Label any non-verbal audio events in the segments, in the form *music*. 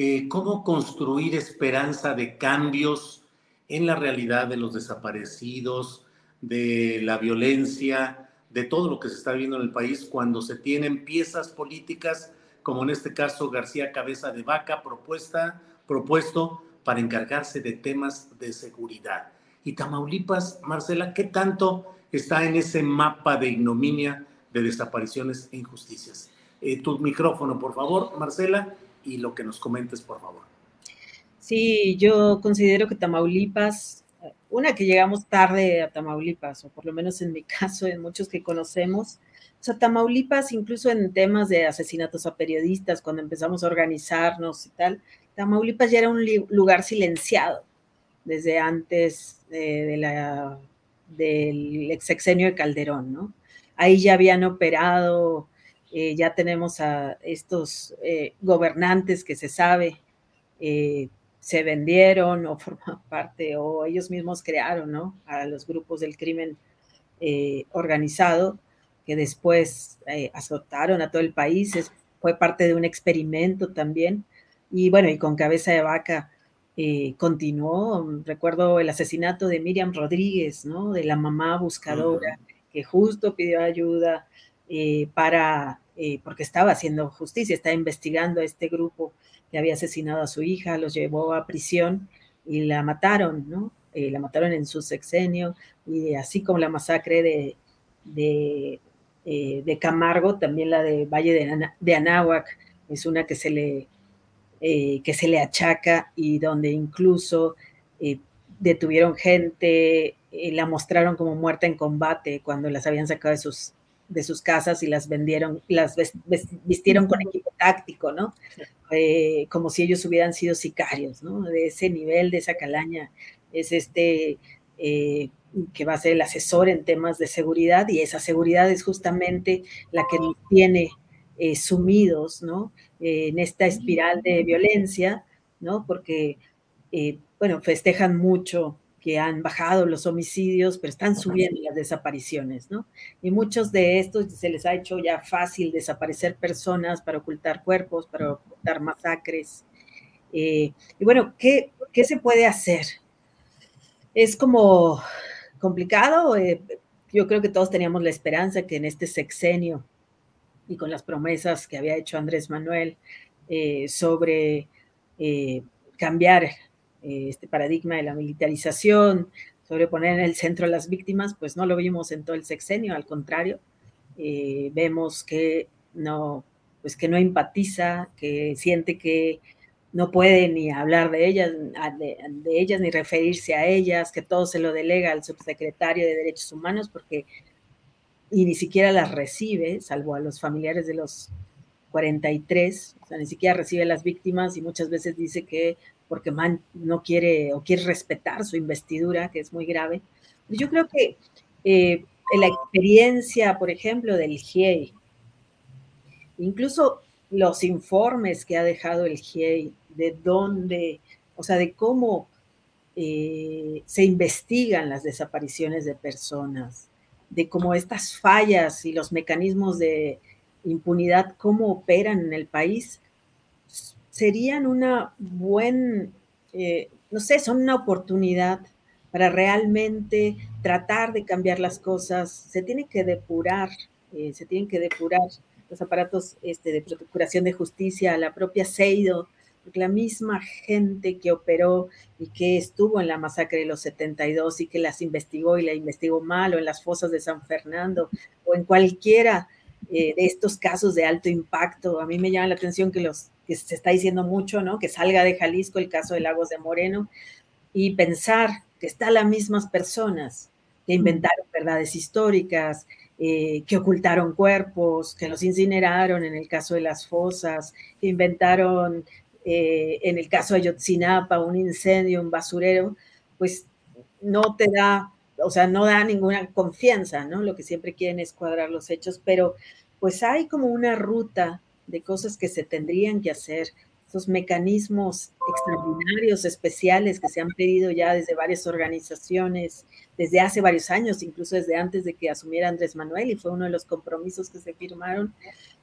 Eh, cómo construir esperanza de cambios en la realidad de los desaparecidos, de la violencia, de todo lo que se está viendo en el país cuando se tienen piezas políticas, como en este caso García Cabeza de Vaca, propuesta, propuesto para encargarse de temas de seguridad. Y Tamaulipas, Marcela, ¿qué tanto está en ese mapa de ignominia, de desapariciones e injusticias? Eh, tu micrófono, por favor, Marcela, y lo que nos comentes, por favor. Sí, yo considero que Tamaulipas, una que llegamos tarde a Tamaulipas, o por lo menos en mi *laughs* caso, en muchos que conocemos, o sea, Tamaulipas, incluso en temas de asesinatos a periodistas, cuando empezamos a organizarnos y tal, Tamaulipas ya era un lugar silenciado desde antes de, la, del sexenio de Calderón, ¿no? Ahí ya habían operado eh, ya tenemos a estos eh, gobernantes que se sabe eh, se vendieron o forman parte o ellos mismos crearon, ¿no? A los grupos del crimen organizado que después azotaron a todo el país. fue parte de un experimento también. Y bueno, y con cabeza de vaca continuó. Recuerdo el asesinato de Miriam Rodríguez, ¿no? De la mamá buscadora que justo pidió ayuda eh, para, eh, porque estaba haciendo justicia, estaba investigando a este grupo que había asesinado a su hija, los llevó a prisión y la mataron, ¿no? Eh, la mataron en su sexenio, y así como la masacre de, de, de Camargo, también la de Valle de, de Anáhuac, es una que se le, que se le achaca y donde incluso detuvieron gente, la mostraron como muerta en combate cuando las habían sacado de sus de sus casas y las vendieron, las vistieron con equipo táctico, ¿no? Eh, como si ellos hubieran sido sicarios, ¿no? De ese nivel, de esa calaña, es este eh, que va a ser el asesor en temas de seguridad y esa seguridad es justamente la que nos tiene eh, sumidos, ¿no? en esta espiral de violencia, ¿no? Porque, bueno, festejan mucho que han bajado los homicidios, pero están subiendo las desapariciones, ¿no? Y muchos de estos se les ha hecho ya fácil desaparecer personas para ocultar cuerpos, para ocultar masacres. Eh, y bueno, ¿qué, ¿qué, se puede hacer? Es como complicado. Eh, yo creo que todos teníamos la esperanza que en este sexenio y con las promesas que había hecho Andrés Manuel eh, sobre cambiar este paradigma de la militarización, sobre poner en el centro a las víctimas, pues no lo vimos en todo el sexenio, al contrario, eh, vemos que no, pues que no empatiza, que siente que no puede ni hablar de ellas, de, ellas ni referirse a ellas, que todo se lo delega al subsecretario de Derechos Humanos porque y ni siquiera las recibe, salvo a los familiares de los 43, o sea, ni siquiera recibe a las víctimas y muchas veces dice que porque Man no quiere o quiere respetar su investidura, que es muy grave. Yo creo que eh, la experiencia, por ejemplo, del GIEI, incluso los informes que ha dejado el GIEI, de dónde, o sea, de cómo eh, se investigan las desapariciones de personas, de cómo estas fallas y los mecanismos de impunidad, cómo operan en el país, serían una buen, eh, no sé, son una oportunidad para realmente tratar de cambiar las cosas. Se tiene que depurar, eh, se tienen que depurar los aparatos este, de procuración de justicia, la propia CEIDO, la misma gente que operó y que estuvo en la masacre de los 72 y que las investigó y la investigó mal, o en las fosas de San Fernando, o en cualquiera eh, de estos casos de alto impacto. A mí me llama la atención que, los, que se está diciendo mucho, ¿no? Que salga de Jalisco el caso de Lagos de Moreno y pensar que están las mismas personas que inventaron verdades históricas, eh, que ocultaron cuerpos, que los incineraron en el caso de las fosas, que inventaron eh, en el caso de Yotzinapa un incendio, un basurero, pues no te da, o sea, no da ninguna confianza, ¿no? Lo que siempre quieren es cuadrar los hechos, pero pues hay como una ruta de cosas que se tendrían que hacer, esos mecanismos extraordinarios, especiales que se han pedido ya desde varias organizaciones, desde hace varios años, incluso desde antes de que asumiera Andrés Manuel, y fue uno de los compromisos que se firmaron,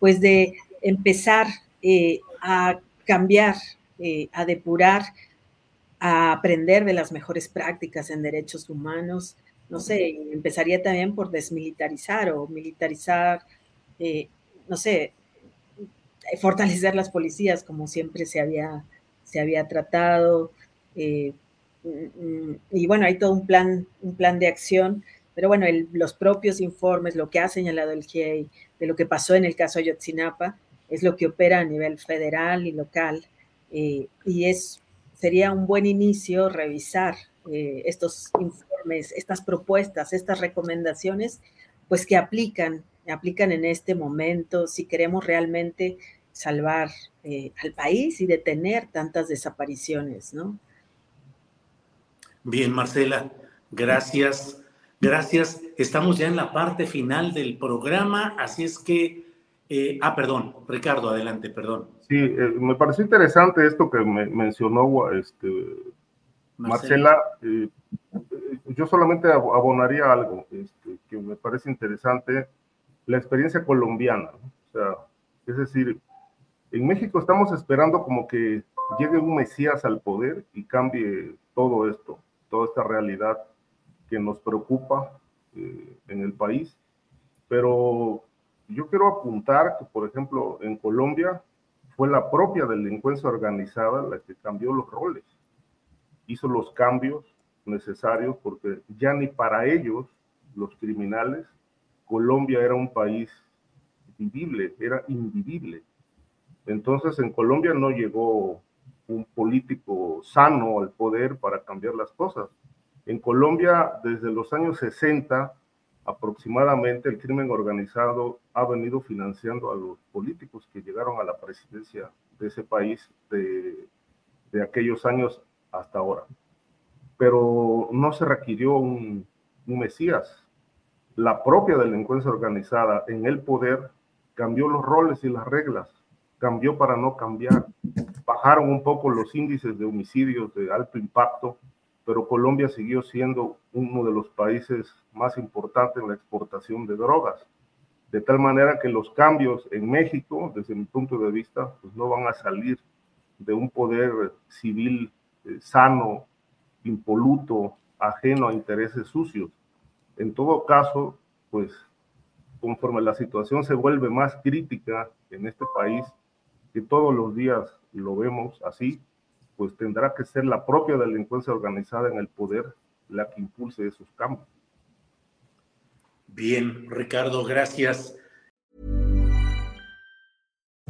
pues de empezar eh, a cambiar, eh, a depurar, a aprender de las mejores prácticas en derechos humanos. No sé, empezaría también por desmilitarizar o militarizar, eh, no sé, fortalecer las policías como siempre se había, se había tratado. Mm, y bueno, hay todo un plan, un plan de acción, pero bueno, los propios informes, lo que ha señalado el GIEI de lo que pasó en el caso Ayotzinapa, es lo que opera a nivel federal y local, eh, y es, sería un buen inicio revisar eh, estos informes, estas propuestas, estas recomendaciones, pues que aplican, aplican en este momento, si queremos realmente salvar eh, al país y detener tantas desapariciones, ¿no? Bien, Marcela, gracias. Gracias. Estamos ya en la parte final del programa, así es que, eh, ah, perdón, Ricardo, adelante, perdón. Sí, eh, me pareció interesante esto que me mencionó este, Marcela. Eh, yo solamente abonaría algo este, que me parece interesante, la experiencia colombiana. O sea, es decir, en México estamos esperando como que llegue un Mesías al poder y cambie todo esto toda esta realidad que nos preocupa eh, en el país. Pero yo quiero apuntar que, por ejemplo, en Colombia fue la propia delincuencia organizada la que cambió los roles, hizo los cambios necesarios porque ya ni para ellos, los criminales, Colombia era un país vivible, era invivible. Entonces en Colombia no llegó un político sano al poder para cambiar las cosas. En Colombia, desde los años 60 aproximadamente, el crimen organizado ha venido financiando a los políticos que llegaron a la presidencia de ese país de, aquellos años hasta ahora. Pero no se requirió un Mesías. La propia delincuencia organizada en el poder cambió los roles y las reglas cambió para no cambiar. Bajaron un poco los índices de homicidios de alto impacto, pero Colombia siguió siendo uno de los países más importantes en la exportación de drogas. De tal manera que los cambios en México, desde mi punto de vista, pues no van a salir de un poder civil eh, sano, impoluto, ajeno a intereses sucios. En todo caso, pues conforme la situación se vuelve más crítica en este país, que todos los días lo vemos así, pues tendrá que ser la propia delincuencia organizada en el poder la que impulse esos cambios. Bien, Ricardo, gracias.